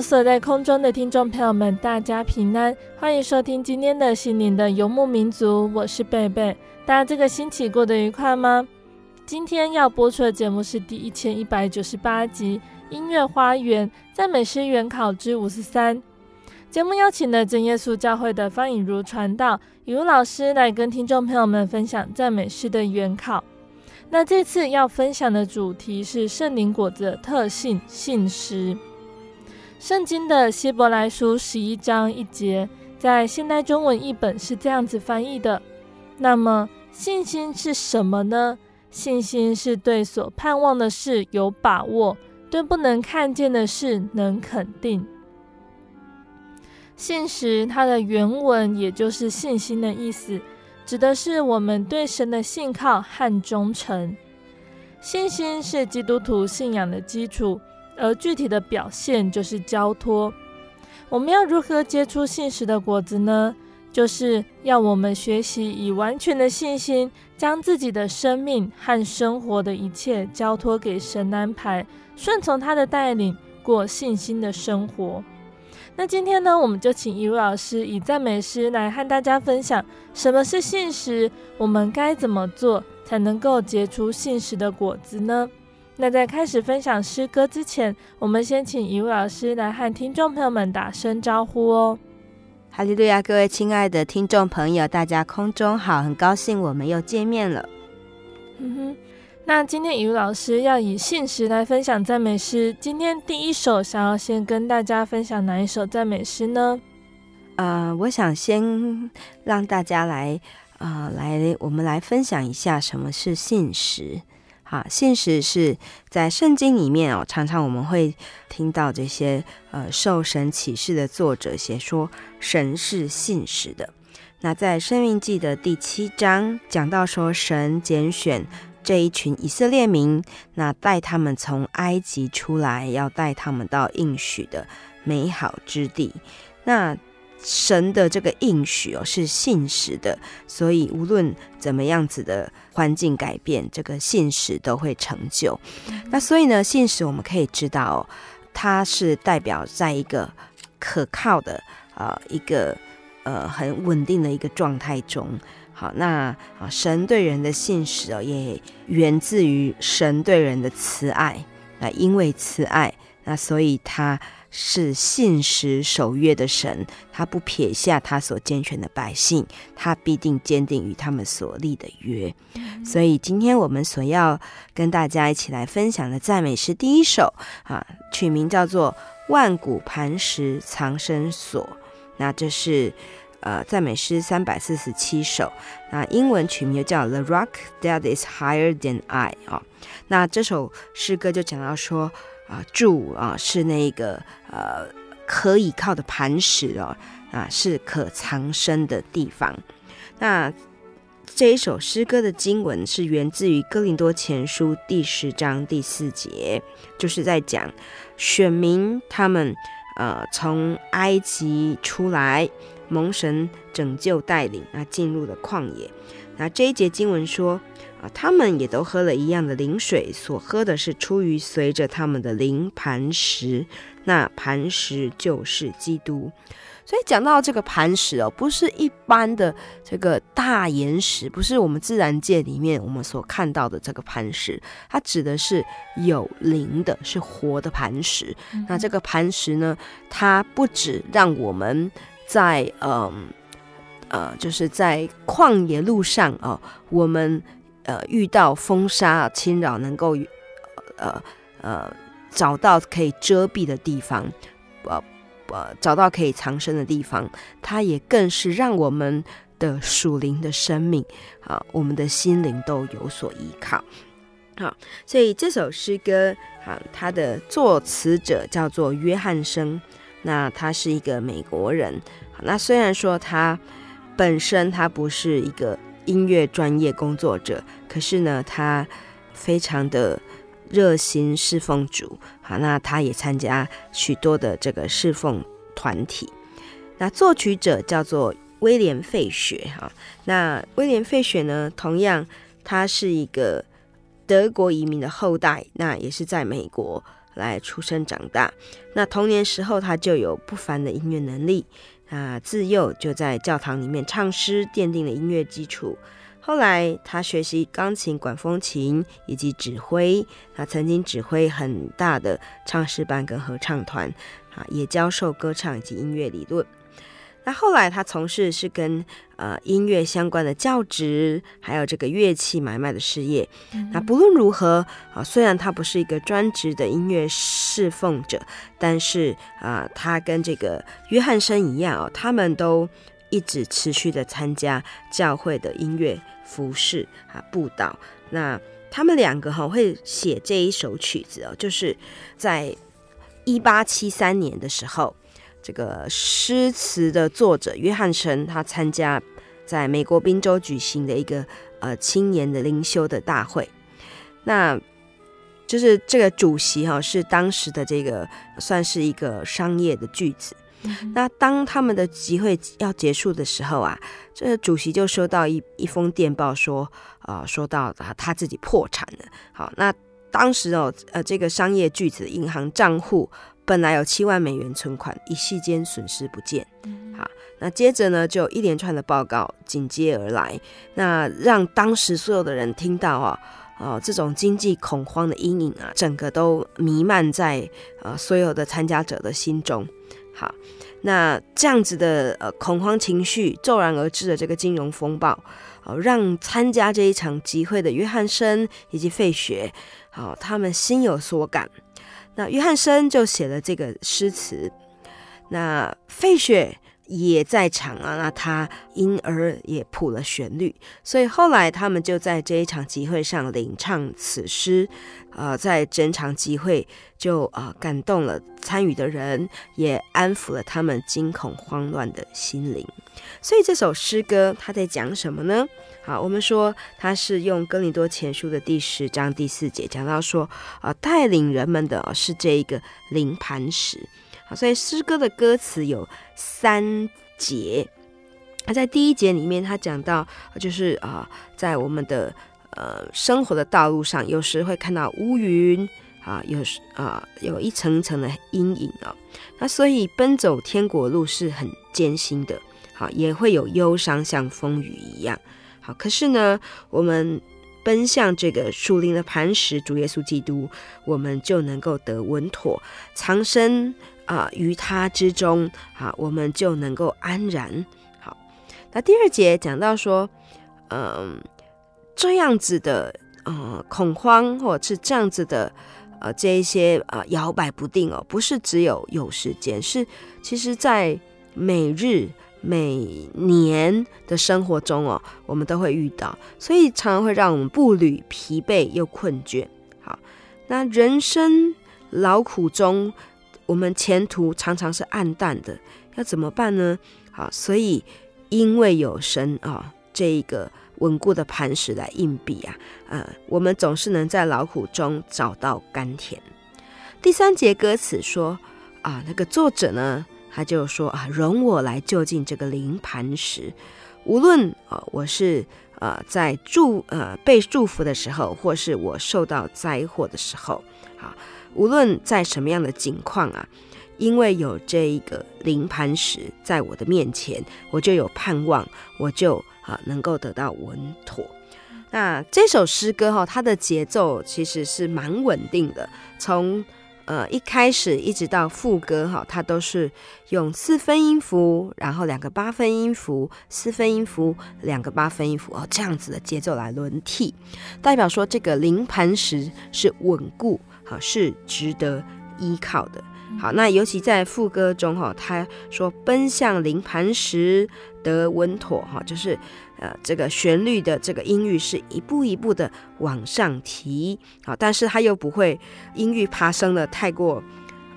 所在空中的听众朋友们，大家平安，欢迎收听今天的心灵的游牧民族，我是贝贝。大家这个星期过得愉快吗？今天要播出的节目是第一千一百九十八集《音乐花园赞美诗原考之五十三》。节目邀请了真耶稣教会的方颖如传道，以如老师来跟听众朋友们分享赞美诗的原考。那这次要分享的主题是圣灵果子的特性——信实。圣经的希伯来书十一章一节，在现代中文译本是这样子翻译的。那么，信心是什么呢？信心是对所盼望的事有把握，对不能看见的事能肯定。信实，它的原文也就是信心的意思，指的是我们对神的信靠和忠诚。信心是基督徒信仰的基础。而具体的表现就是交托。我们要如何结出信实的果子呢？就是要我们学习以完全的信心，将自己的生命和生活的一切交托给神安排，顺从他的带领，过信心的生活。那今天呢，我们就请一位老师以赞美诗来和大家分享什么是信实，我们该怎么做才能够结出信实的果子呢？那在开始分享诗歌之前，我们先请一位老师来和听众朋友们打声招呼哦。哈利路亚，各位亲爱的听众朋友，大家空中好，很高兴我们又见面了。嗯哼，那今天一位老师要以信实来分享赞美诗。今天第一首想要先跟大家分享哪一首赞美诗呢？呃，我想先让大家来，呃，来我们来分享一下什么是信实。啊，信实是在圣经里面哦，常常我们会听到这些呃受神启示的作者写说，神是信实的。那在《生命记》的第七章讲到说，神拣选这一群以色列民，那带他们从埃及出来，要带他们到应许的美好之地。那神的这个应许哦，是信实的，所以无论怎么样子的环境改变，这个信实都会成就。那所以呢，信实我们可以知道哦，它是代表在一个可靠的啊、呃、一个呃很稳定的一个状态中。好，那啊神对人的信实哦，也源自于神对人的慈爱。那因为慈爱，那所以他。是信实守约的神，他不撇下他所拣选的百姓，他必定坚定与他们所立的约。所以今天我们所要跟大家一起来分享的赞美诗第一首啊，取名叫做《万古磐石藏身所》。那这是呃赞美诗三百四十七首，那英文取名就叫《The Rock That Is Higher Than I》啊。那这首诗歌就讲到说。啊，主啊，是那个呃可以靠的磐石哦，啊，是可藏身的地方。那这一首诗歌的经文是源自于哥林多前书第十章第四节，就是在讲选民他们呃从埃及出来，蒙神拯救带领，啊进入了旷野。那这一节经文说啊，他们也都喝了一样的灵水，所喝的是出于随着他们的灵磐石，那磐石就是基督。所以讲到这个磐石哦，不是一般的这个大岩石，不是我们自然界里面我们所看到的这个磐石，它指的是有灵的，是活的磐石。嗯、那这个磐石呢，它不止让我们在嗯呃，呃，就是在旷野路上哦，我们呃遇到风沙侵扰，能够呃呃找到可以遮蔽的地方，呃。呃，找到可以藏身的地方，它也更是让我们的属灵的生命啊，我们的心灵都有所依靠。好，所以这首诗歌啊，它的作词者叫做约翰生，那他是一个美国人。那虽然说他本身他不是一个音乐专业工作者，可是呢，他非常的。热心侍奉主，好，那他也参加许多的这个侍奉团体。那作曲者叫做威廉费雪，哈，那威廉费雪呢，同样他是一个德国移民的后代，那也是在美国来出生长大。那童年时候他就有不凡的音乐能力，啊，自幼就在教堂里面唱诗，奠定了音乐基础。后来，他学习钢琴、管风琴以及指挥。他曾经指挥很大的唱诗班跟合唱团，啊，也教授歌唱以及音乐理论。那后来，他从事是跟呃音乐相关的教职，还有这个乐器买卖的事业。嗯、那不论如何，啊，虽然他不是一个专职的音乐侍奉者，但是啊，他跟这个约翰生一样哦，他们都一直持续的参加教会的音乐。服饰啊，布道。那他们两个哈会写这一首曲子哦，就是在一八七三年的时候，这个诗词的作者约翰生他参加在美国宾州举行的一个呃青年的灵修的大会，那就是这个主席哈是当时的这个算是一个商业的巨子。那当他们的集会要结束的时候啊，这个主席就收到一一封电报说，呃，说到他他自己破产了。好，那当时哦，呃，这个商业巨子银行账户本来有七万美元存款，一夕间损失不见。好，那接着呢，就一连串的报告紧接而来，那让当时所有的人听到啊，哦，这种经济恐慌的阴影啊，整个都弥漫在呃所有的参加者的心中。好，那这样子的呃恐慌情绪骤然而至的这个金融风暴，哦，让参加这一场集会的约翰生以及费雪，好，他们心有所感。那约翰生就写了这个诗词，那费雪也在场啊，那他因而也谱了旋律，所以后来他们就在这一场集会上领唱此诗，呃，在整场集会就啊、呃、感动了参与的人，也安抚了他们惊恐慌乱的心灵。所以这首诗歌它在讲什么呢？好，我们说它是用哥林多前书的第十章第四节讲到说，啊、带领人们的是这一个灵磐石。所以诗歌的歌词有三节，那在第一节里面，他讲到就是啊，在我们的呃生活的道路上，有时会看到乌云啊，有时啊有一层层的阴影啊，那所以奔走天国路是很艰辛的，好，也会有忧伤，像风雨一样，好，可是呢，我们奔向这个树林的磐石，主耶稣基督，我们就能够得稳妥藏身。啊，于他之中，啊，我们就能够安然。好，那第二节讲到说，嗯，这样子的，呃，恐慌或者是这样子的，呃，这一些呃摇摆不定哦，不是只有有时间，是其实在每日每年的生活中哦，我们都会遇到，所以常常会让我们步履疲惫又困倦。好，那人生劳苦中。我们前途常常是暗淡的，要怎么办呢？好，所以因为有神啊，这一个稳固的磐石来硬币啊，呃，我们总是能在劳苦中找到甘甜。第三节歌词说啊，那个作者呢，他就说啊，容我来就近这个灵磐石，无论啊，我是呃在祝呃被祝福的时候，或是我受到灾祸的时候，啊，无论在什么样的境况啊。因为有这一个灵磐石在我的面前，我就有盼望，我就啊能够得到稳妥。那这首诗歌哈，它的节奏其实是蛮稳定的，从呃一开始一直到副歌哈，它都是用四分音符，然后两个八分音符，四分音符，两个八分音符哦，这样子的节奏来轮替，代表说这个灵磐石是稳固，好，是值得依靠的。好，那尤其在副歌中哈，他说奔向灵磐石得稳妥哈，就是呃这个旋律的这个音域是一步一步的往上提，好，但是它又不会音域爬升的太过，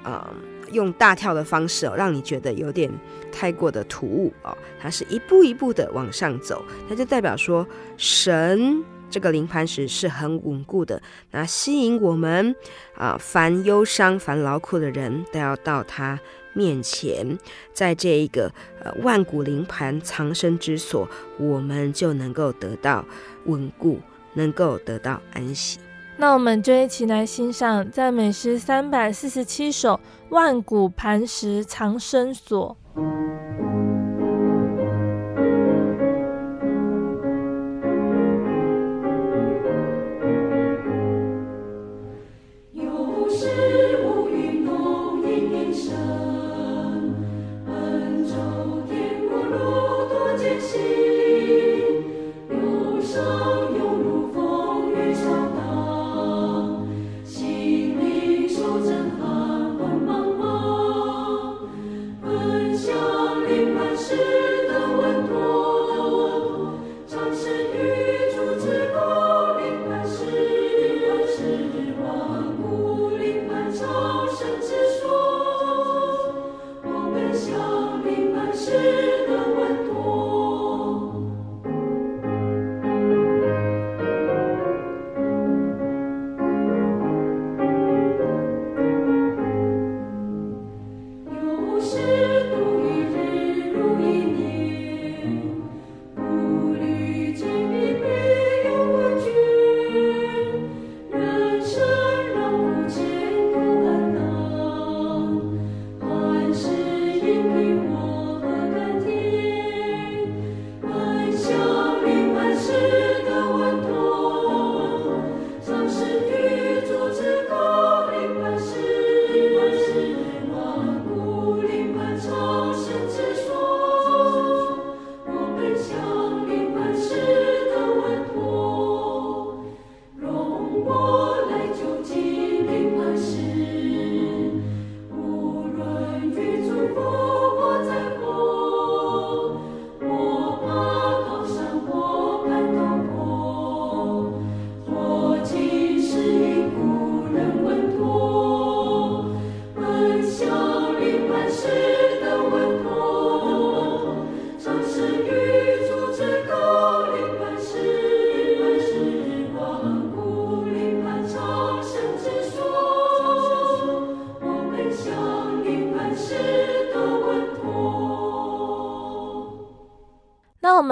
呃用大跳的方式哦，让你觉得有点太过的突兀哦，它是一步一步的往上走，它就代表说神。这个灵磐石是很稳固的，那吸引我们啊，凡忧伤、凡劳苦的人都要到他面前，在这一个呃万古灵盘藏身之所，我们就能够得到稳固，能够得到安息。那我们就一起来欣赏赞美诗三百四十七首《万古磐石藏身所》。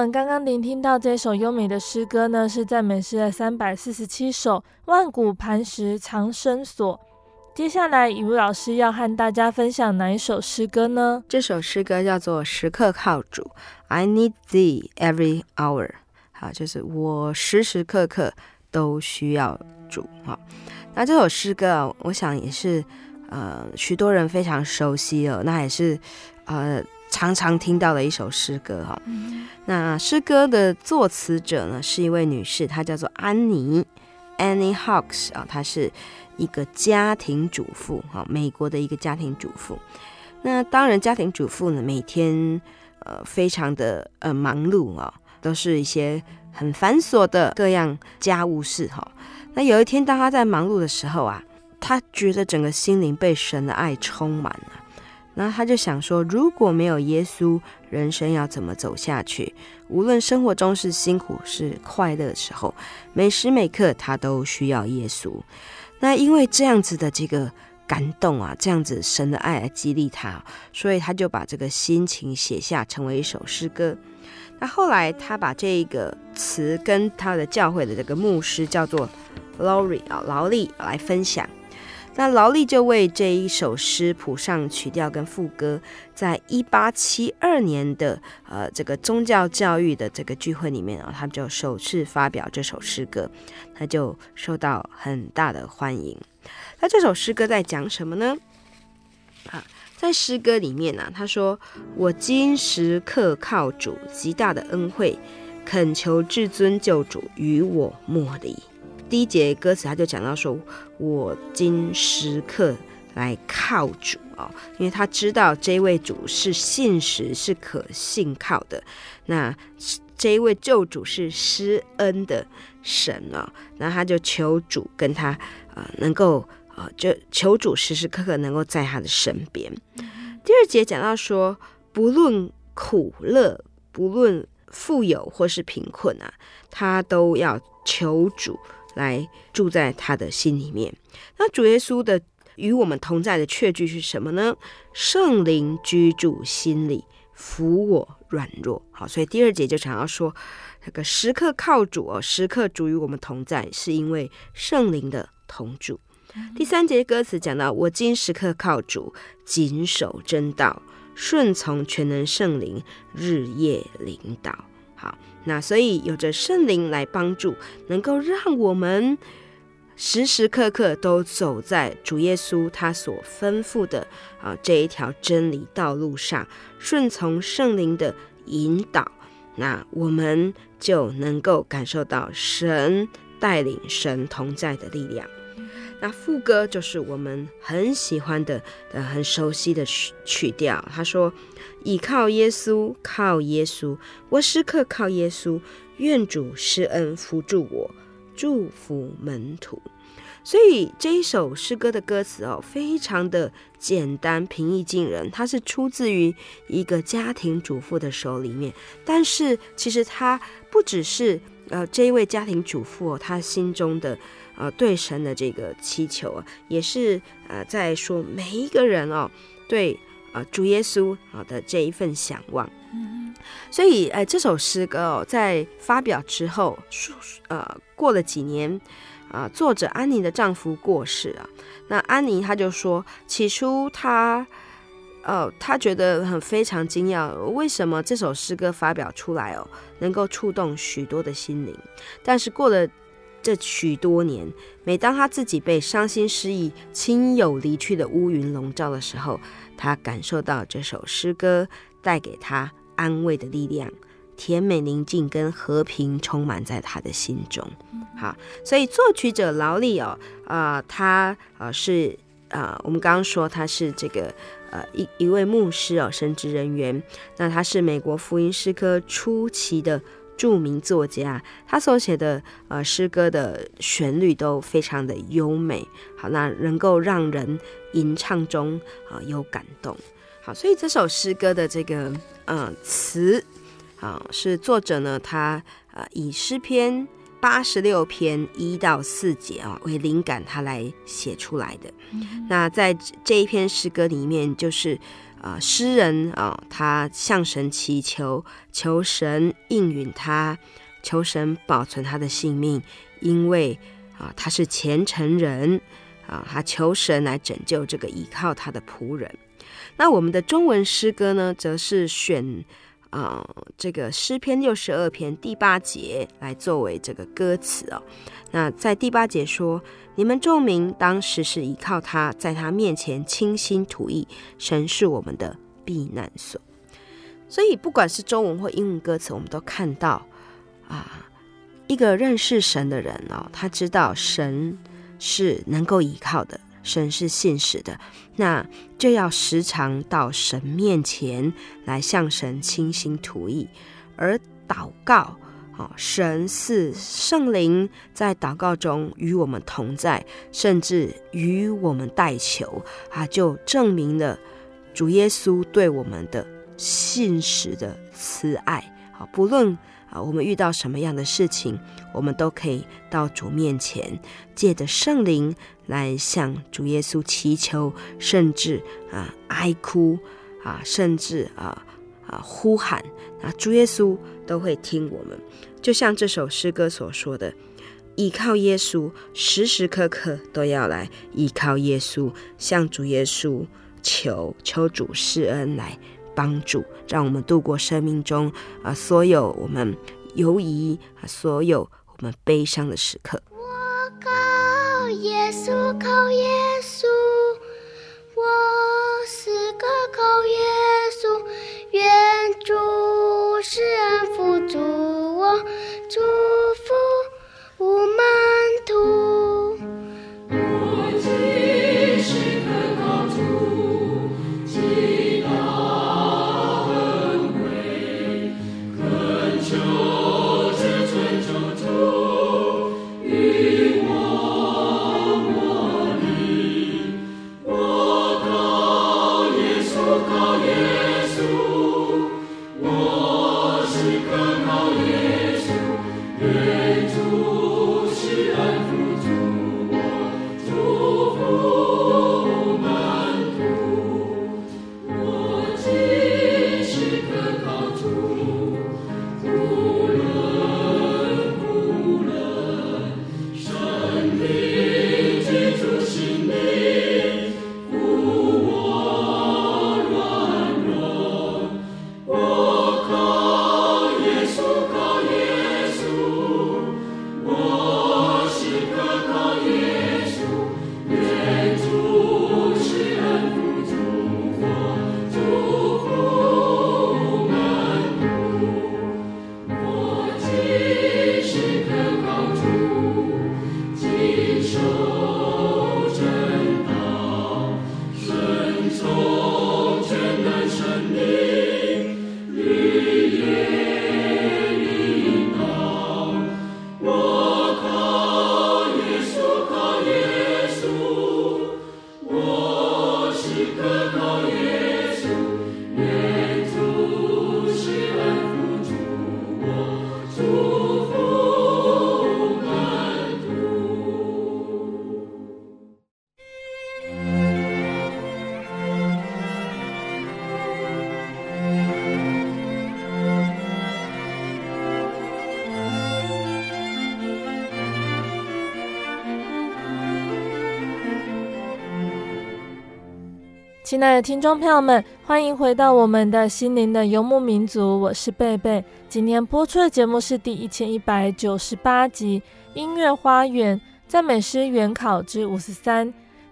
们刚刚聆听到这首优美的诗歌呢，是赞美诗的三百四十七首《万古磐石藏身所》。接下来，雨露老师要和大家分享哪一首诗歌呢？这首诗歌叫做《时刻靠主》，I need thee every hour。好，就是我时时刻刻都需要主。好，那这首诗歌，我想也是呃许多人非常熟悉哦。那也是呃。常常听到的一首诗歌哈，那诗歌的作词者呢是一位女士，她叫做安妮 Annie Hawks 啊，她是一个家庭主妇哈，美国的一个家庭主妇。那当然，家庭主妇呢每天呃非常的呃忙碌啊，都是一些很繁琐的各样家务事哈。那有一天，当她在忙碌的时候啊，她觉得整个心灵被神的爱充满了。那他就想说，如果没有耶稣，人生要怎么走下去？无论生活中是辛苦是快乐的时候，每时每刻他都需要耶稣。那因为这样子的这个感动啊，这样子神的爱来激励他，所以他就把这个心情写下，成为一首诗歌。那后来他把这个词跟他的教会的这个牧师叫做 Lori 啊劳力来分享。那劳力就为这一首诗谱上曲调跟副歌，在一八七二年的呃这个宗教教育的这个聚会里面啊，他们就首次发表这首诗歌，他就受到很大的欢迎。那这首诗歌在讲什么呢？啊，在诗歌里面呢、啊，他说：“我今时刻靠主极大的恩惠，恳求至尊救主与我莫离。”第一节歌词他就讲到说：“我今时刻来靠主啊、哦，因为他知道这位主是信实、是可信靠的。那这一位救主是施恩的神啊、哦，那他就求主跟他啊、呃，能够啊、呃，就求主时时刻刻能够在他的身边。第二节讲到说，不论苦乐，不论富有或是贫困啊，他都要求主。”来住在他的心里面。那主耶稣的与我们同在的确据是什么呢？圣灵居住心里，扶我软弱。好，所以第二节就想要说，那个时刻靠主哦，时刻主与我们同在，是因为圣灵的同住。第三节歌词讲到，我今时刻靠主，谨守真道，顺从全能圣灵，日夜领导。好，那所以有着圣灵来帮助，能够让我们时时刻刻都走在主耶稣他所吩咐的啊这一条真理道路上，顺从圣灵的引导，那我们就能够感受到神带领、神同在的力量。那副歌就是我们很喜欢的、呃，很熟悉的曲曲调。他说：“倚靠耶稣，靠耶稣，我时刻靠耶稣，愿主施恩扶助我，祝福门徒。”所以这一首诗歌的歌词哦，非常的简单、平易近人。它是出自于一个家庭主妇的手里面，但是其实它不只是呃这一位家庭主妇哦，他心中的。呃，对神的这个祈求啊，也是呃在说每一个人哦，对呃主耶稣啊的这一份向往。嗯，所以呃这首诗歌哦，在发表之后，呃过了几年啊，呃，作者安妮的丈夫过世啊，那安妮她就说，起初她呃她觉得很非常惊讶，为什么这首诗歌发表出来哦，能够触动许多的心灵，但是过了。这许多年，每当他自己被伤心失意、亲友离去的乌云笼罩的时候，他感受到这首诗歌带给他安慰的力量，甜美宁静跟和平充满在他的心中。好，所以作曲者劳力哦，啊、呃，他啊、呃、是啊、呃，我们刚刚说他是这个呃一一位牧师哦，神职人员。那他是美国福音诗歌初期的。著名作家，他所写的呃诗歌的旋律都非常的优美，好，那能够让人吟唱中啊、有感动，好，所以这首诗歌的这个呃词啊、是作者呢他呃以诗篇八十六篇一到四节啊为灵感，他来写出来的。那在这一篇诗歌里面，就是。啊，诗人啊，他向神祈求，求神应允他，求神保存他的性命，因为啊，他是虔诚人啊，他求神来拯救这个依靠他的仆人。那我们的中文诗歌呢，则是选啊这个诗篇六十二篇第八节来作为这个歌词哦。那在第八节说。你们众民当时时依靠他，在他面前倾心吐意。神是我们的避难所。所以，不管是中文或英文歌词，我们都看到啊，一个认识神的人哦，他知道神是能够依靠的，神是信实的，那就要时常到神面前来向神倾心吐意，而祷告。神是圣灵在祷告中与我们同在，甚至与我们代求啊，就证明了主耶稣对我们的信实的慈爱。好，不论啊我们遇到什么样的事情，我们都可以到主面前，借着圣灵来向主耶稣祈求，甚至啊哀哭啊，甚至啊啊呼喊啊，主耶稣都会听我们。就像这首诗歌所说的。依靠耶稣，时时刻刻都要来依靠耶稣，向主耶稣求求主施恩来帮助，让我们度过生命中啊、所有我们犹疑啊所有我们悲伤的时刻。我耶稣，靠耶稣，我是个靠耶稣，愿主施恩扶助我，祝福。我们徒。亲爱的听众朋友们，欢迎回到我们的心灵的游牧民族，我是贝贝。今天播出的节目是第一千一百九十八集《音乐花园赞美诗原考之五十三》。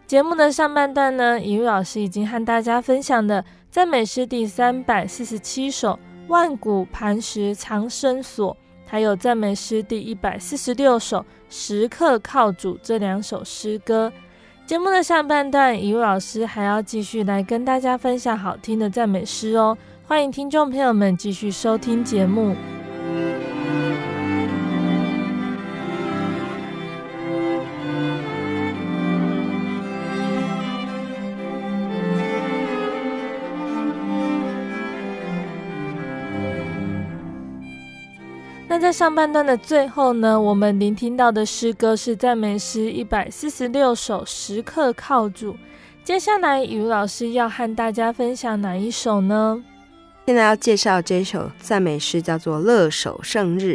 节目的上半段呢，怡如老师已经和大家分享的赞美诗第三百四十七首《万古磐石藏身所》，还有赞美诗第一百四十六首《时刻靠主》这两首诗歌。节目的上半段，一位老师还要继续来跟大家分享好听的赞美诗哦，欢迎听众朋友们继续收听节目。在上半段的最后呢，我们聆听到的诗歌是赞美诗一百四十六首《时刻靠主》。接下来，雨老师要和大家分享哪一首呢？现在要介绍这首赞美诗，叫做《乐守圣日》。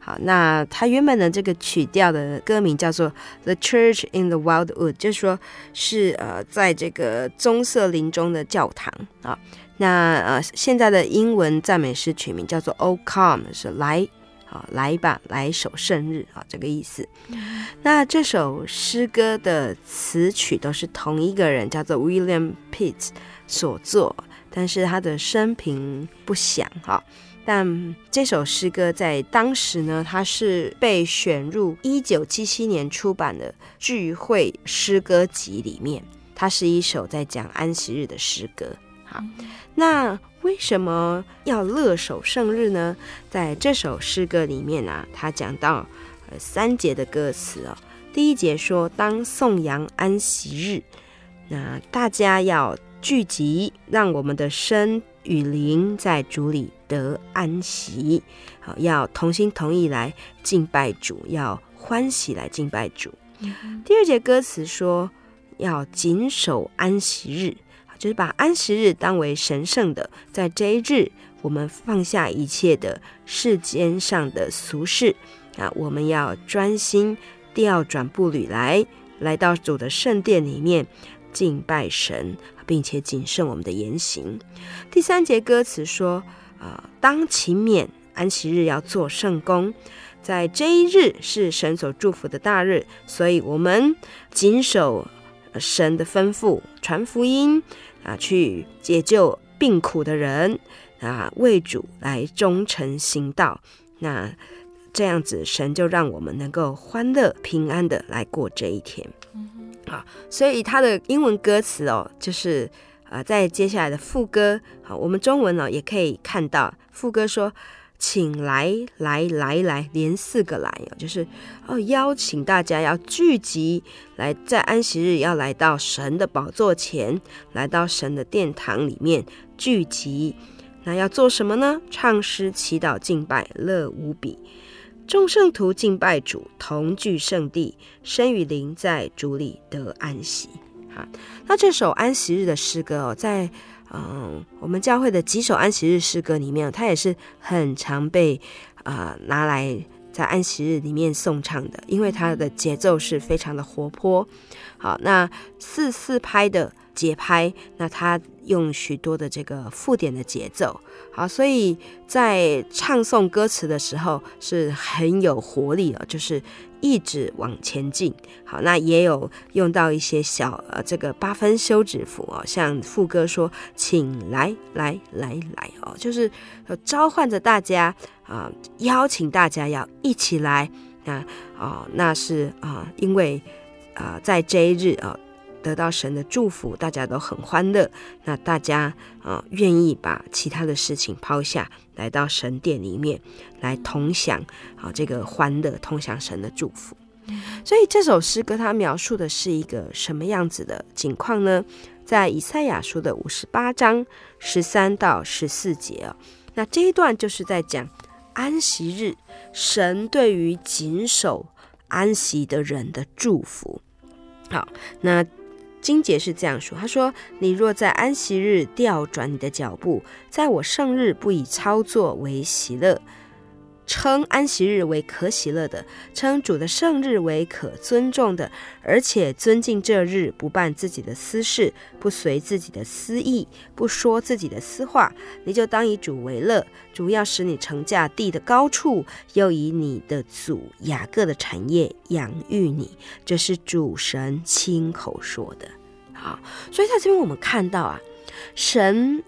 好，那它原本的这个曲调的歌名叫做《The Church in the Wildwood》，就是说是呃，在这个棕色林中的教堂啊。那呃，现在的英文赞美诗曲名叫做《O Come》，是来。好，来吧，来首圣日啊，这个意思。那这首诗歌的词曲都是同一个人，叫做 William Pitts 所作，但是他的生平不详哈。但这首诗歌在当时呢，它是被选入一九七七年出版的聚会诗歌集里面，它是一首在讲安息日的诗歌。好，那。为什么要乐守圣日呢？在这首诗歌里面啊，他讲到呃三节的歌词哦。第一节说：“当颂扬安息日，那大家要聚集，让我们的身与灵在主里得安息。好，要同心同意来敬拜主，要欢喜来敬拜主。嗯、第二节歌词说，要谨守安息日，就是把安息日当为神圣的，在这一日，我们放下一切的世间上的俗事啊，我们要专心调转步履来，来到主的圣殿里面敬拜神，并且谨慎我们的言行。第三节歌词说，啊，当勤勉，安息日要做圣工。在这一日是神所祝福的大日，所以我们谨守神的吩咐，传福音啊，去解救病苦的人啊，为主来忠诚行道。那这样子，神就让我们能够欢乐平安的来过这一天。好，所以他的英文歌词哦，就是啊，在接下来的副歌，好，我们中文呢也可以看到副歌说。请来来来来，连四个来哦，就是哦，邀请大家要聚集来，在安息日要来到神的宝座前，来到神的殿堂里面聚集。那要做什么呢？唱诗、祈祷、敬拜，乐无比。众圣徒敬拜主，同聚圣地，身与灵在主里得安息。好，那这首安息日的诗歌哦，在。嗯，我们教会的几首安息日诗歌里面，它也是很常被啊、拿来在安息日里面颂唱的，因为它的节奏是非常的活泼。好，那四四拍的节拍，那它用许多的这个附点的节奏，好，所以在唱诵歌词的时候是很有活力的，就是。一直往前进，好，那也有用到一些小呃这个八分休止符哦，像副歌说，请来来来来哦，就是召唤着大家啊、呃，邀请大家要一起来啊哦，那是啊、呃，因为啊、呃，在这一日啊。得到神的祝福，大家都很欢乐。那大家啊，愿意把其他的事情抛下，来到神殿里面来同享啊这个欢乐，同享神的祝福。所以这首诗歌它描述的是一个什么样子的景况呢？在以赛亚书的五十八章十三到十四节哦，那这一段就是在讲安息日，神对于谨守安息的人的祝福。好，那。金杰是这样说：“他说，你若在安息日调转你的脚步，在我圣日不以操作为喜乐，称安息日为可喜乐的，称主的圣日为可尊重的，而且尊敬这日，不办自己的私事，不随自己的私意，不说自己的私话，你就当以主为乐。主要使你成驾地的高处，又以你的祖雅各的产业养育你。这是主神亲口说的。”好，所以在这边我们看到啊，神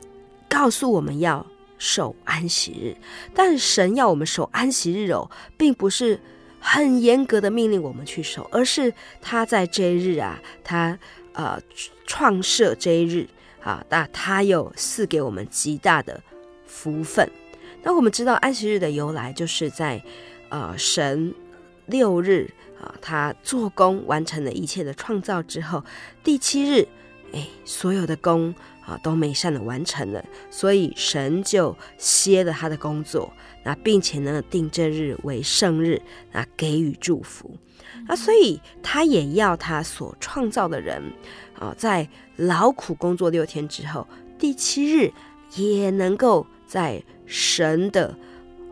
告诉我们要守安息日，但神要我们守安息日哦，并不是很严格的命令我们去守，而是他在这一日啊，他呃创设这一日啊，那他又赐给我们极大的福分。那我们知道安息日的由来，就是在呃神六日。啊，他做工完成了一切的创造之后，第七日，哎，所有的工啊都美善的完成了，所以神就歇了他的工作，那并且呢定这日为圣日，那给予祝福，那所以他也要他所创造的人啊，在劳苦工作六天之后，第七日也能够在神的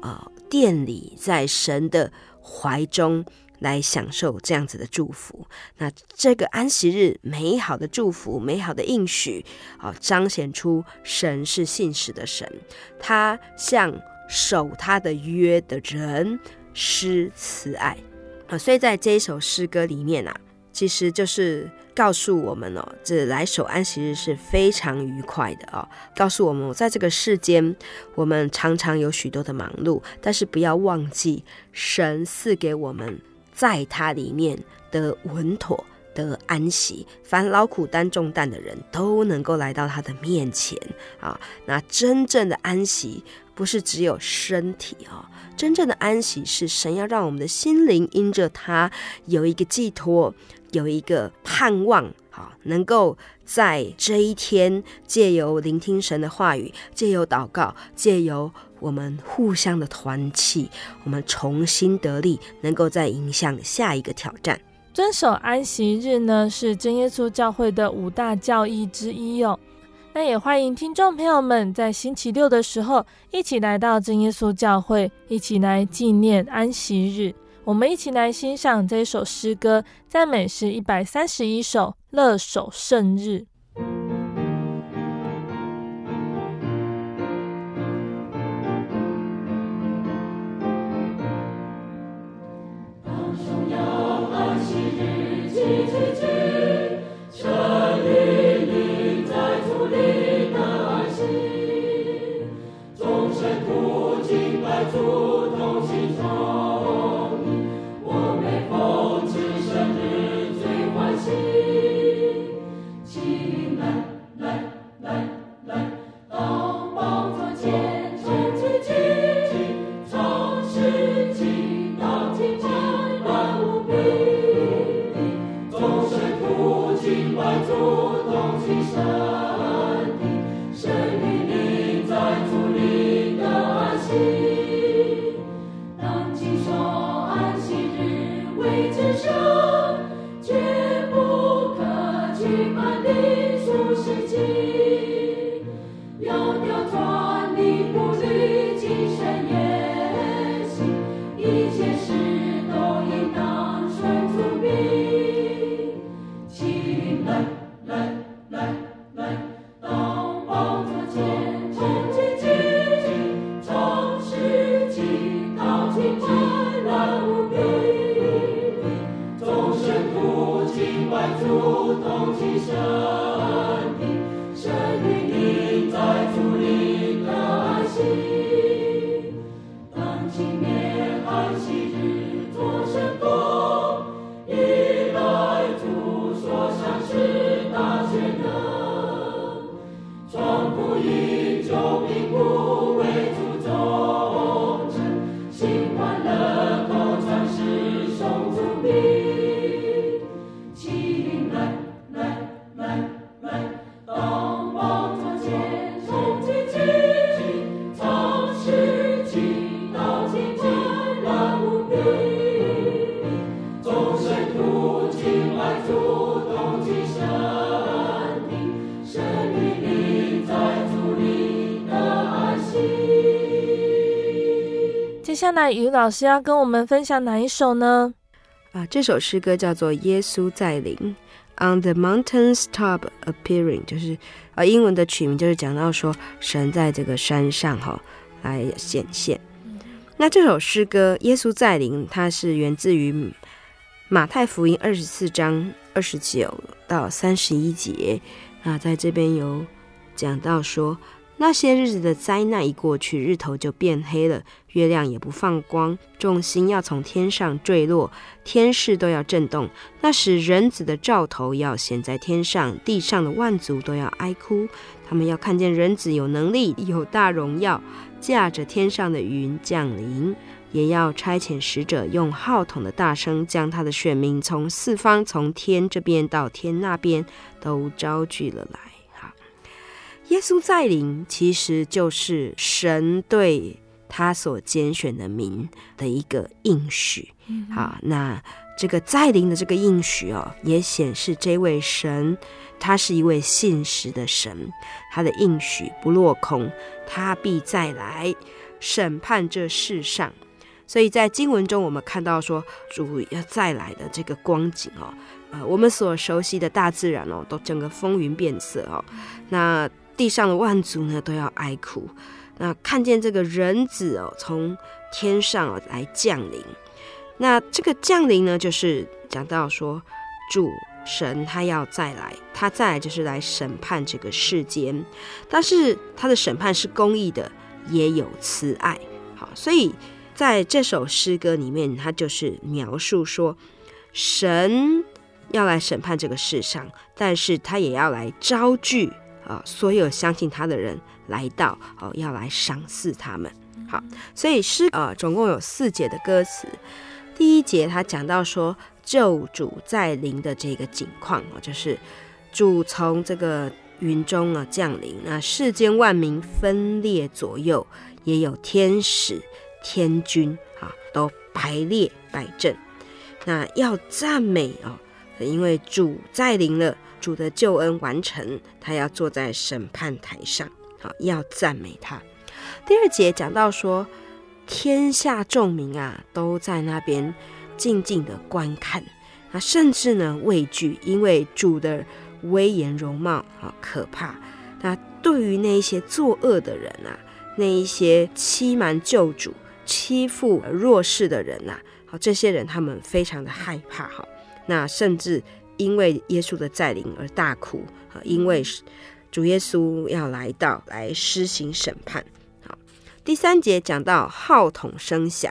啊殿里，在神的怀中。来享受这样子的祝福，那这个安息日美好的祝福、美好的应许，啊，彰显出神是信实的神，他向守他的约的人施慈爱，啊，所以在这一首诗歌里面啊，其实就是告诉我们哦，这来守安息日是非常愉快的哦，告诉我们在这个世间，我们常常有许多的忙碌，但是不要忘记神赐给我们。在他里面得稳妥，得安息，凡劳苦担重担的人都能够来到他的面前啊！那真正的安息不是只有身体啊，真正的安息是神要让我们的心灵因着他有一个寄托，有一个盼望。好，能够在这一天借由聆听神的话语，借由祷告，借由我们互相的团契，我们重新得力，能够再迎向下一个挑战。遵守安息日呢，是真耶稣教会的五大教义之一哦。那也欢迎听众朋友们在星期六的时候一起来到真耶稣教会，一起来纪念安息日。我们一起来欣赏这首诗歌，赞美诗一百三十一首，乐守圣日。接下来，于老师要跟我们分享哪一首呢？啊，这首诗歌叫做《耶稣在临》，On the mountain's top appearing，就是啊，英文的曲名就是讲到说神在这个山上哈来显现。那这首诗歌《耶稣在临》，它是源自于马太福音二十四章二十九到三十一节。啊在这边有讲到说。那些日子的灾难一过去，日头就变黑了，月亮也不放光，众星要从天上坠落，天势都要震动。那时人子的兆头要显在天上，地上的万族都要哀哭。他们要看见人子有能力，有大荣耀，驾着天上的云降临，也要差遣使者，用号筒的大声，将他的选民从四方，从天这边到天那边，都招聚了来。耶稣再临，其实就是神对他所拣选的民的一个应许。好，那这个再临的这个应许哦，也显示这位神他是一位信实的神，他的应许不落空，他必再来审判这世上。所以在经文中，我们看到说主要再来的这个光景哦，呃，我们所熟悉的大自然哦，都整个风云变色哦，那。地上的万族呢，都要哀哭，那看见这个人子哦，从天上来降临。那这个降临呢，就是讲到说主神他要再来，他再来就是来审判这个世间，但是他的审判是公义的，也有慈爱。好，所以在这首诗歌里面，他就是描述说神要来审判这个世上，但是他也要来招聚。啊，所有相信他的人来到哦，要来赏赐他们。好，所以诗啊，总共有四节的歌词。第一节他讲到说救主再临的这个景况，就是主从这个云中啊降临，那世间万民分列左右，也有天使、天君啊，都排列摆阵，那要赞美哦，因为主在临了，主的救恩完成，他要坐在审判台上，好，要赞美他。第二节讲到说，天下众民啊，都在那边静静的观看，那甚至呢畏惧，因为主的。威严容貌好可怕。那对于那一些作恶的人啊，那一些欺瞒救主、欺负弱势的人呐，好，这些人他们非常的害怕哈。那甚至因为耶稣的再临而大哭啊，因为主耶稣要来到来施行审判。好，第三节讲到号筒声响，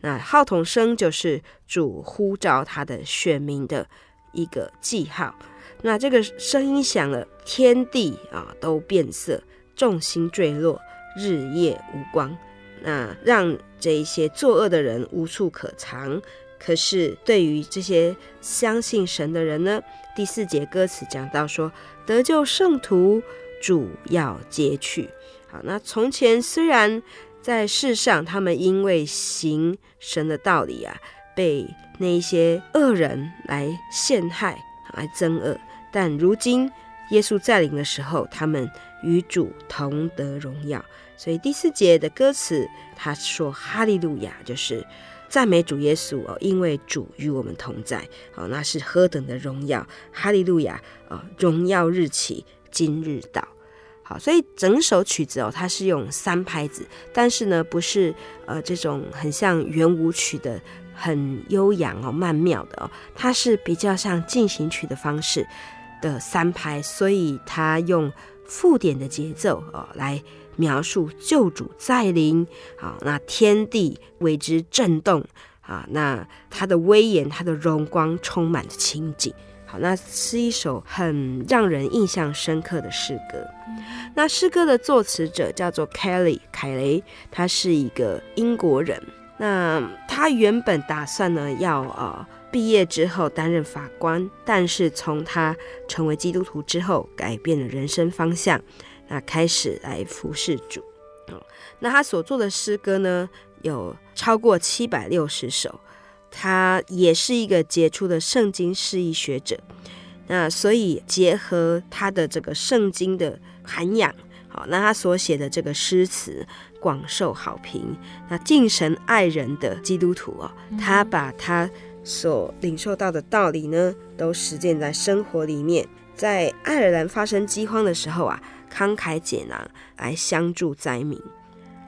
那号筒声就是主呼召他的选民的一个记号。那这个声音响了，天地啊都变色，众星坠落，日夜无光。那让这一些作恶的人无处可藏。可是对于这些相信神的人呢？第四节歌词讲到说，得救圣徒主要接去。好，那从前虽然在世上，他们因为行神的道理啊，被那一些恶人来陷害，来憎恶。但如今耶稣再临的时候，他们与主同得荣耀。所以第四节的歌词，他说：“哈利路亚，就是赞美主耶稣哦，因为主与我们同在哦，那是何等的荣耀！哈利路亚哦，荣耀日起，今日到。好，所以整首曲子哦，它是用三拍子，但是呢，不是呃这种很像圆舞曲的很悠扬哦曼妙的哦，它是比较像进行曲的方式。”的三拍，所以它用附点的节奏哦来描述救主再临，好，那天地为之震动啊，那他的威严、他的荣光充满着情景，好，那是一首很让人印象深刻的诗歌。那诗歌的作词者叫做 Kelly 凯雷，他是一个英国人，那他原本打算呢要呃。毕业之后担任法官，但是从他成为基督徒之后，改变了人生方向，那开始来服侍主。哦那他所做的诗歌呢，有超过七百六十首。他也是一个杰出的圣经释义学者，那所以结合他的这个圣经的涵养，好，那他所写的这个诗词广受好评。那敬神爱人的基督徒哦，他把他。所领受到的道理呢，都实践在生活里面。在爱尔兰发生饥荒的时候啊，慷慨解囊来相助灾民。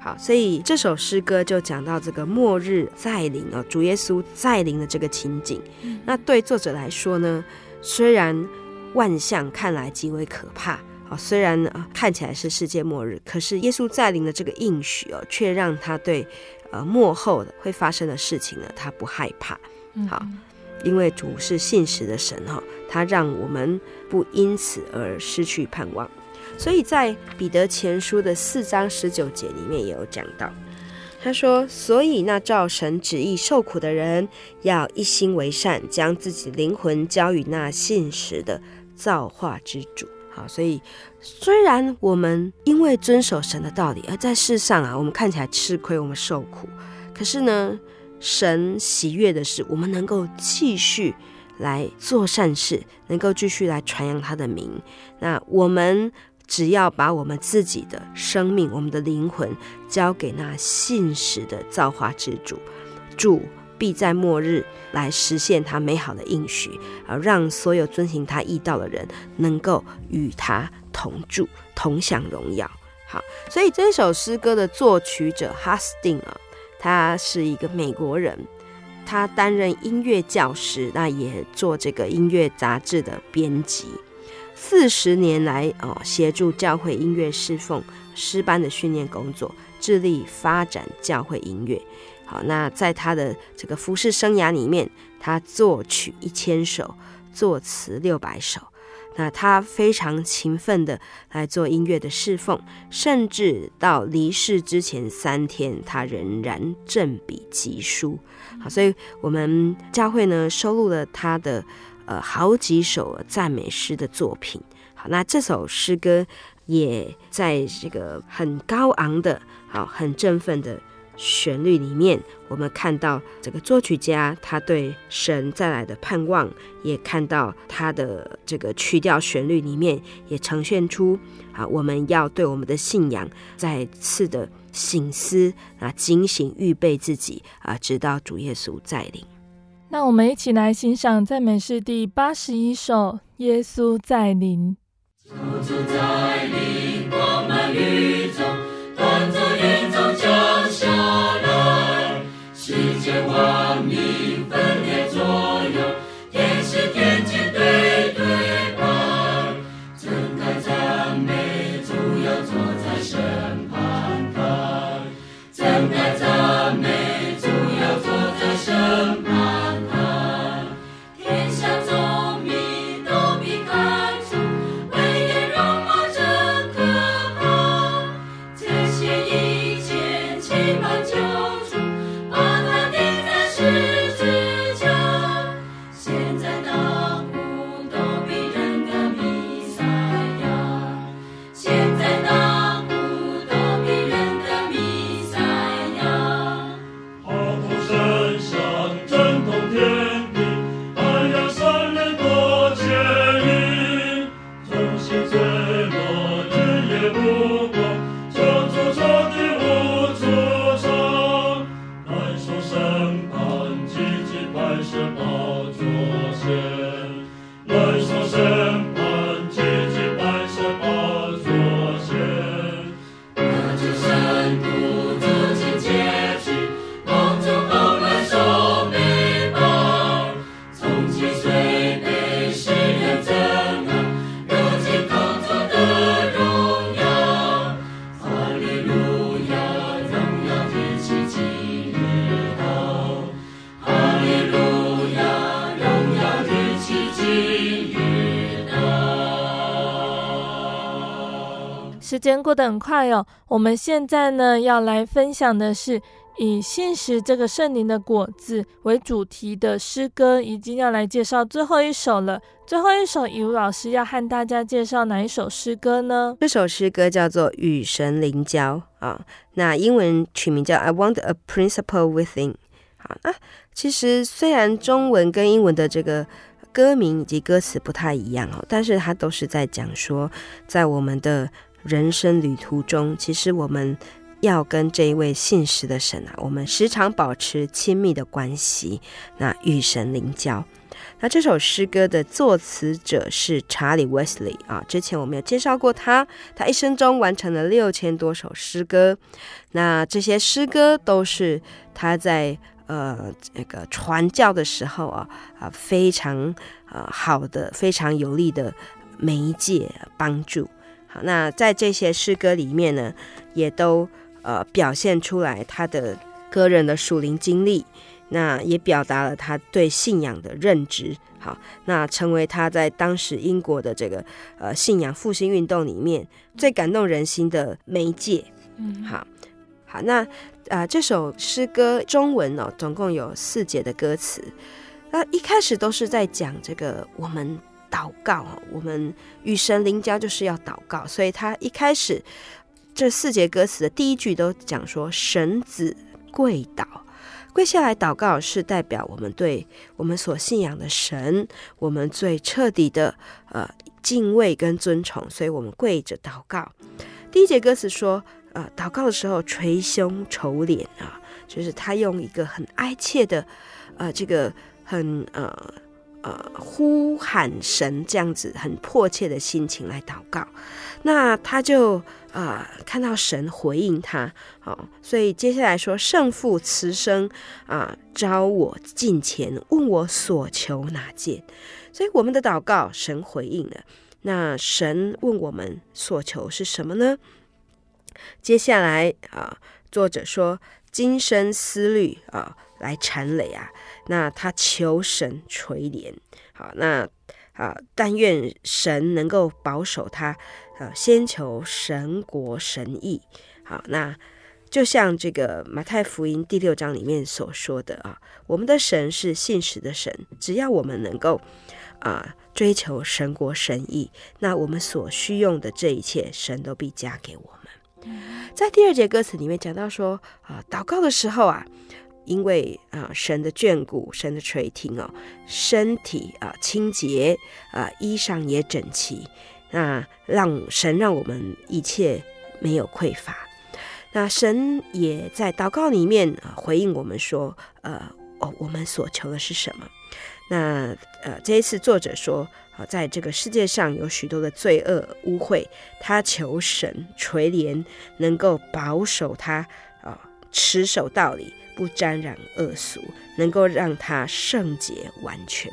好，所以这首诗歌就讲到这个末日再临哦，主耶稣再临的这个情景。那对作者来说呢，虽然万象看来极为可怕，啊，虽然啊看起来是世界末日，可是耶稣再临的这个应许哦，却让他对呃末后的会发生的事情呢，他不害怕。好，因为主是信实的神哈，他让我们不因此而失去盼望，所以在彼得前书的四章十九节里面也有讲到，他说：“所以那照神旨意受苦的人，要一心为善，将自己灵魂交与那信实的造化之主。”好，所以虽然我们因为遵守神的道理，而在世上啊，我们看起来吃亏，我们受苦，可是呢，神喜悦的是，我们能够继续来做善事，能够继续来传扬他的名。那我们只要把我们自己的生命、我们的灵魂交给那信实的造化之主，主必在末日来实现他美好的应许，而让所有遵行他意道的人能够与他同住、同享荣耀。好，所以这首诗歌的作曲者哈斯汀啊。他是一个美国人，他担任音乐教师，那也做这个音乐杂志的编辑。四十年来，哦，协助教会音乐侍奉、诗班的训练工作，致力发展教会音乐。好，那在他的这个服侍生涯里面，他作曲一千首，作词六百首。那他非常勤奋的来做音乐的侍奉，甚至到离世之前三天，他仍然振笔疾书。好，所以我们教会呢收录了他的呃好几首赞美诗的作品。好，那这首诗歌也在这个很高昂的、好很振奋的旋律里面，我们看到这个作曲家他对神再来的盼望，也看到他的这个曲调旋律里面也呈现出啊，我们要对我们的信仰再次的省思啊，警醒预备自己啊，直到主耶稣再临。那我们一起来欣赏赞美诗第八十一首《耶稣再临》。主主在临，光满宇宙，端坐云中降下来，世界万民时间过得很快哦，我们现在呢要来分享的是以信实这个圣灵的果子为主题的诗歌，已经要来介绍最后一首了。最后一首，以如老师要和大家介绍哪一首诗歌呢？这首诗歌叫做《与神灵交》啊，那英文取名叫《I Want a Principle Within》。好，那其实虽然中文跟英文的这个歌名以及歌词不太一样哦，但是它都是在讲说，在我们的人生旅途中，其实我们要跟这一位信实的神啊，我们时常保持亲密的关系，那与神灵交。那这首诗歌的作词者是查理·威斯利啊，之前我们有介绍过他，他一生中完成了六千多首诗歌。那这些诗歌都是他在呃那个传教的时候啊啊非常呃好的、非常有力的媒介帮助。好，那在这些诗歌里面呢，也都呃表现出来他的个人的属灵经历，那也表达了他对信仰的认知。好，那成为他在当时英国的这个呃信仰复兴运动里面最感动人心的媒介。嗯，好，好，那啊、呃、这首诗歌中文哦，总共有四节的歌词，那一开始都是在讲这个我们。祷告，我们与神灵交就是要祷告，所以他一开始这四节歌词的第一句都讲说：“神子跪祷，跪下来祷告是代表我们对我们所信仰的神，我们最彻底的呃敬畏跟尊崇，所以我们跪着祷告。”第一节歌词说：“呃，祷告的时候捶胸愁脸啊，就是他用一个很哀切的呃这个很呃。”呃，呼喊神这样子很迫切的心情来祷告，那他就呃看到神回应他，哦，所以接下来说圣父慈生啊召我近前，问我所求哪件，所以我们的祷告神回应了，那神问我们所求是什么呢？接下来啊，作者说今生思虑啊。来缠累啊，那他求神垂怜，好，那啊，但愿神能够保守他，呃，先求神国神意，好，那就像这个马太福音第六章里面所说的啊，我们的神是信实的神，只要我们能够啊追求神国神意，那我们所需用的这一切，神都必加给我们。在第二节歌词里面讲到说啊，祷告的时候啊。因为啊，神的眷顾，神的垂听哦，身体啊清洁啊，衣裳也整齐，那让神让我们一切没有匮乏。那神也在祷告里面回应我们说，呃哦，我们所求的是什么？那呃这一次作者说啊，在这个世界上有许多的罪恶污秽，他求神垂怜，能够保守他啊，持守道理。不沾染恶俗，能够让他圣洁完全。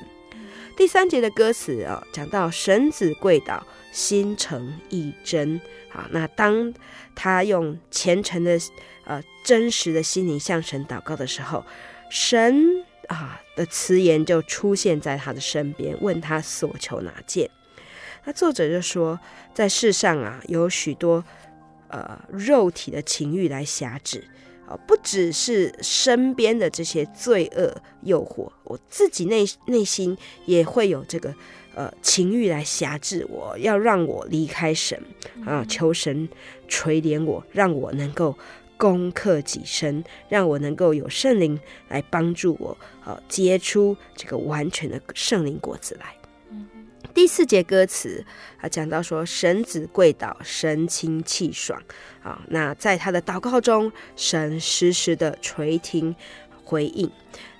第三节的歌词、哦，讲到神子跪倒，心诚意真。好，那当他用虔诚的、呃真实的心灵向神祷告的时候，神啊的慈言就出现在他的身边，问他所求哪件。那作者就说，在世上啊，有许多呃肉体的情欲来辖制。不只是身边的这些罪恶诱惑，我自己内内心也会有这个呃情欲来辖制我，要让我离开神啊，求神垂怜我，让我能够攻克己身，让我能够有圣灵来帮助我，啊，结出这个完全的圣灵果子来。第四节歌词啊，讲到说神子跪倒，神清气爽啊。那在他的祷告中，神时时的垂听回应。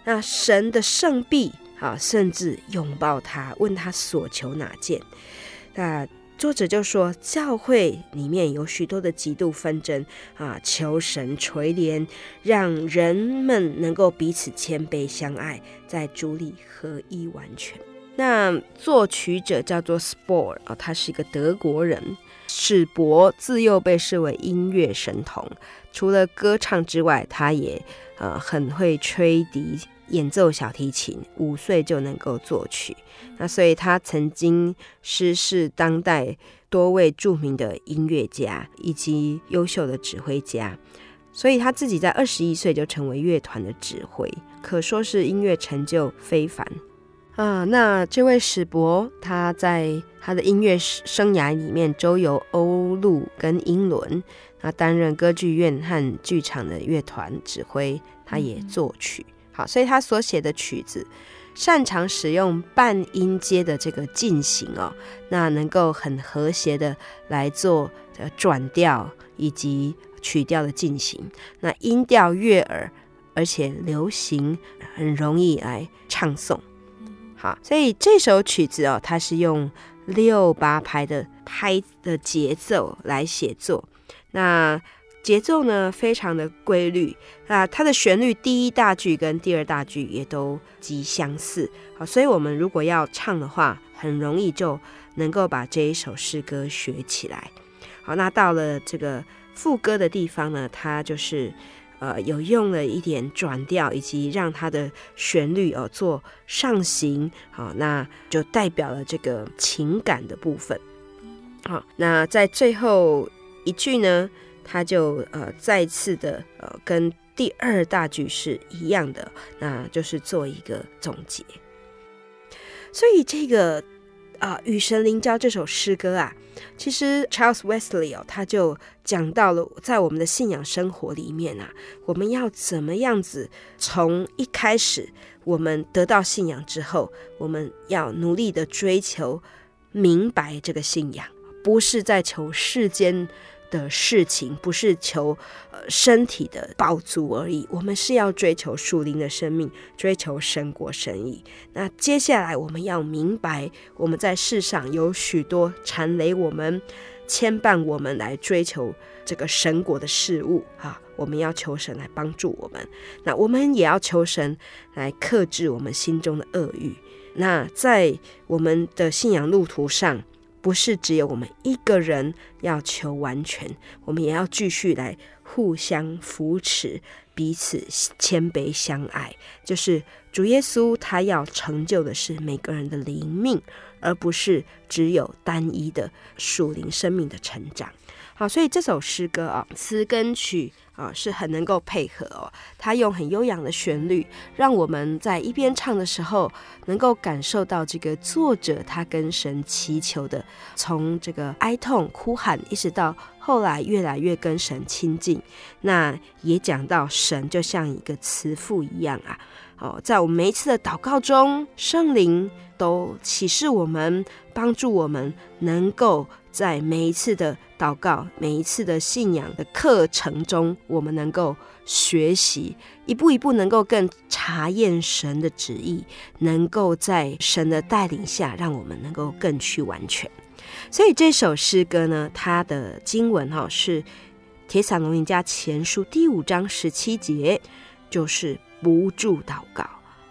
那神的圣臂啊，甚至拥抱他，问他所求哪件。那作者就说，教会里面有许多的极度纷争啊，求神垂怜，让人们能够彼此谦卑相爱，在主里合一完全。那作曲者叫做 Spohr 啊，他是一个德国人。史伯自幼被视为音乐神童，除了歌唱之外，他也呃很会吹笛、演奏小提琴，五岁就能够作曲。那所以他曾经师事当代多位著名的音乐家以及优秀的指挥家，所以他自己在二十一岁就成为乐团的指挥，可说是音乐成就非凡。啊，那这位史伯，他在他的音乐生涯里面周游欧陆跟英伦，他担任歌剧院和剧场的乐团指挥，他也作曲。好，所以他所写的曲子，擅长使用半音阶的这个进行哦，那能够很和谐的来做呃转调以及曲调的进行，那音调悦耳，而且流行，很容易来唱诵。好，所以这首曲子哦，它是用六八拍的拍的节奏来写作。那节奏呢，非常的规律。那它的旋律第一大句跟第二大句也都极相似。好，所以我们如果要唱的话，很容易就能够把这一首诗歌学起来。好，那到了这个副歌的地方呢，它就是。呃，有用了一点转调，以及让它的旋律哦做上行，好，那就代表了这个情感的部分。好，那在最后一句呢，它就呃再次的呃跟第二大句是一样的，那就是做一个总结。所以这个。啊，与神灵交这首诗歌啊，其实 Charles Wesley 哦，他就讲到了在我们的信仰生活里面啊，我们要怎么样子从一开始我们得到信仰之后，我们要努力的追求明白这个信仰，不是在求世间的事情，不是求呃身体的饱足而已，我们是要追求属灵的生命，追求神国神意。那接下来我们要明白，我们在世上有许多缠累我们、牵绊我们来追求这个神国的事物啊！我们要求神来帮助我们，那我们也要求神来克制我们心中的恶欲。那在我们的信仰路途上，不是只有我们一个人要求完全，我们也要继续来互相扶持，彼此谦卑相爱，就是主耶稣他要成就的是每个人的灵命，而不是只有单一的属灵生命的成长。好，所以这首诗歌啊，词跟曲啊是很能够配合哦。他用很悠扬的旋律，让我们在一边唱的时候，能够感受到这个作者他跟神祈求的，从这个哀痛哭喊，一直到后来越来越跟神亲近。那也讲到神就像一个慈父一样啊。哦，在我们每一次的祷告中，圣灵都启示我们，帮助我们能够。在每一次的祷告、每一次的信仰的课程中，我们能够学习一步一步，能够更查验神的旨意，能够在神的带领下，让我们能够更去完全。所以这首诗歌呢，它的经文哈是《铁伞龙吟家前书》第五章十七节，就是不住祷告。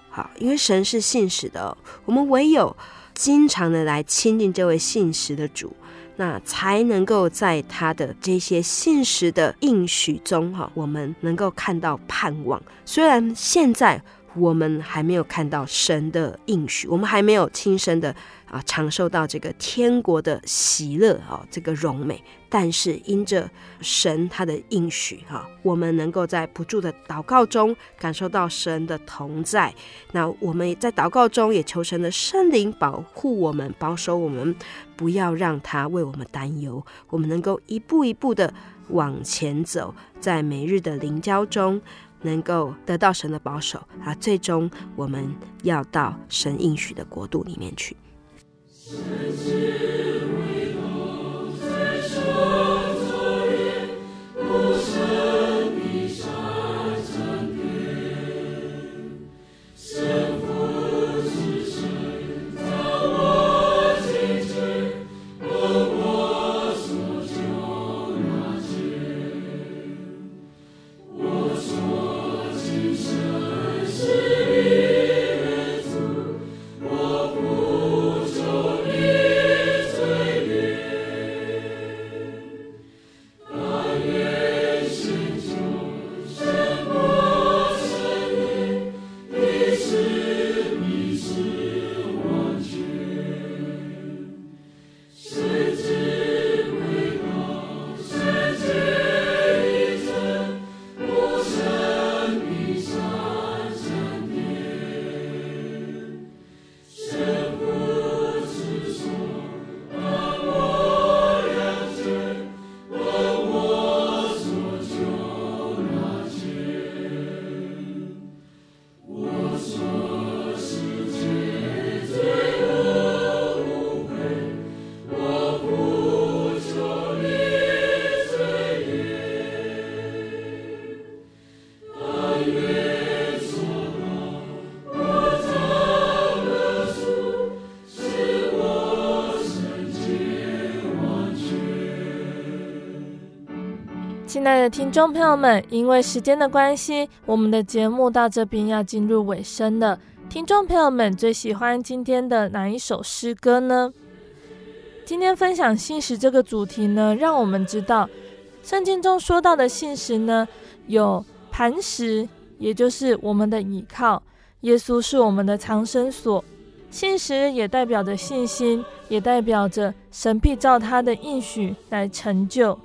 好，因为神是信实的，我们唯有经常的来亲近这位信实的主。那才能够在他的这些现实的应许中，哈，我们能够看到盼望。虽然现在我们还没有看到神的应许，我们还没有亲身的。啊，尝受到这个天国的喜乐啊，这个荣美。但是因着神他的应许哈，我们能够在不住的祷告中感受到神的同在。那我们在祷告中也求神的圣灵保护我们，保守我们，不要让他为我们担忧。我们能够一步一步的往前走，在每日的灵交中能够得到神的保守啊。最终我们要到神应许的国度里面去。神是为道在手。亲爱的听众朋友们，因为时间的关系，我们的节目到这边要进入尾声了。听众朋友们最喜欢今天的哪一首诗歌呢？今天分享信实这个主题呢，让我们知道圣经中说到的信实呢，有磐石，也就是我们的倚靠；耶稣是我们的藏身所。信实也代表着信心，也代表着神必照他的应许来成就。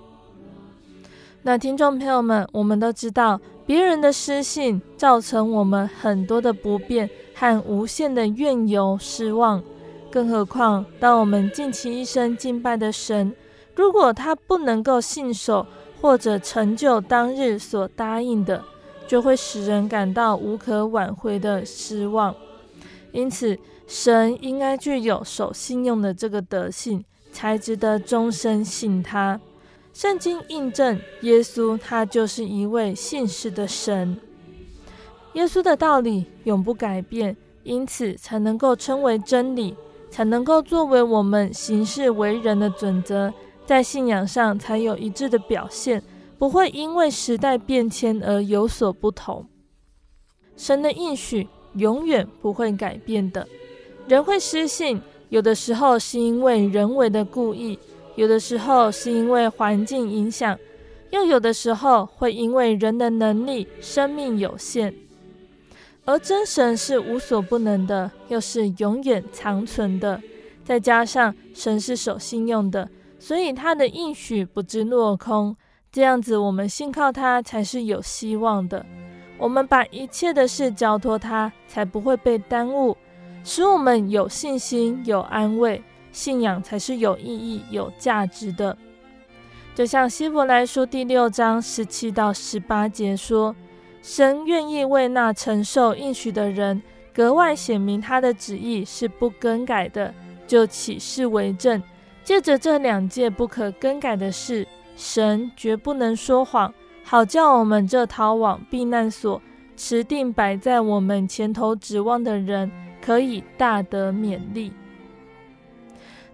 那听众朋友们，我们都知道，别人的失信造成我们很多的不便和无限的怨尤失望。更何况，当我们尽其一生敬拜的神，如果他不能够信守或者成就当日所答应的，就会使人感到无可挽回的失望。因此，神应该具有守信用的这个德性，才值得终身信他。圣经印证，耶稣他就是一位信实的神。耶稣的道理永不改变，因此才能够称为真理，才能够作为我们行事为人的准则，在信仰上才有一致的表现，不会因为时代变迁而有所不同。神的应许永远不会改变的。人会失信，有的时候是因为人为的故意。有的时候是因为环境影响，又有的时候会因为人的能力、生命有限。而真神是无所不能的，又是永远长存的。再加上神是守信用的，所以他的应许不致落空。这样子，我们信靠他才是有希望的。我们把一切的事交托他，才不会被耽误，使我们有信心、有安慰。信仰才是有意义、有价值的。就像希伯来书第六章十七到十八节说：“神愿意为那承受应许的人，格外显明他的旨意是不更改的。”就起誓为证，借着这两件不可更改的事，神绝不能说谎，好叫我们这逃往避难所、持定摆在我们前头指望的人，可以大得勉励。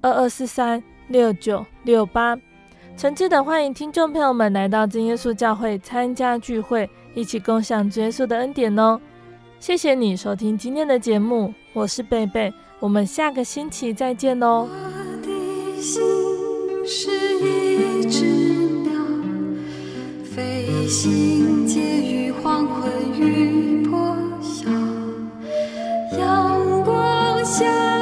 二二四三六九六八。诚挚的欢迎听众朋友们来到真耶稣教会参加聚会，一起共享真耶稣的恩典哦。谢谢你收听今天的节目，我是贝贝，我们下个星期再见哦。我的心是一只鸟，飞行介于黄昏与破晓，阳光下。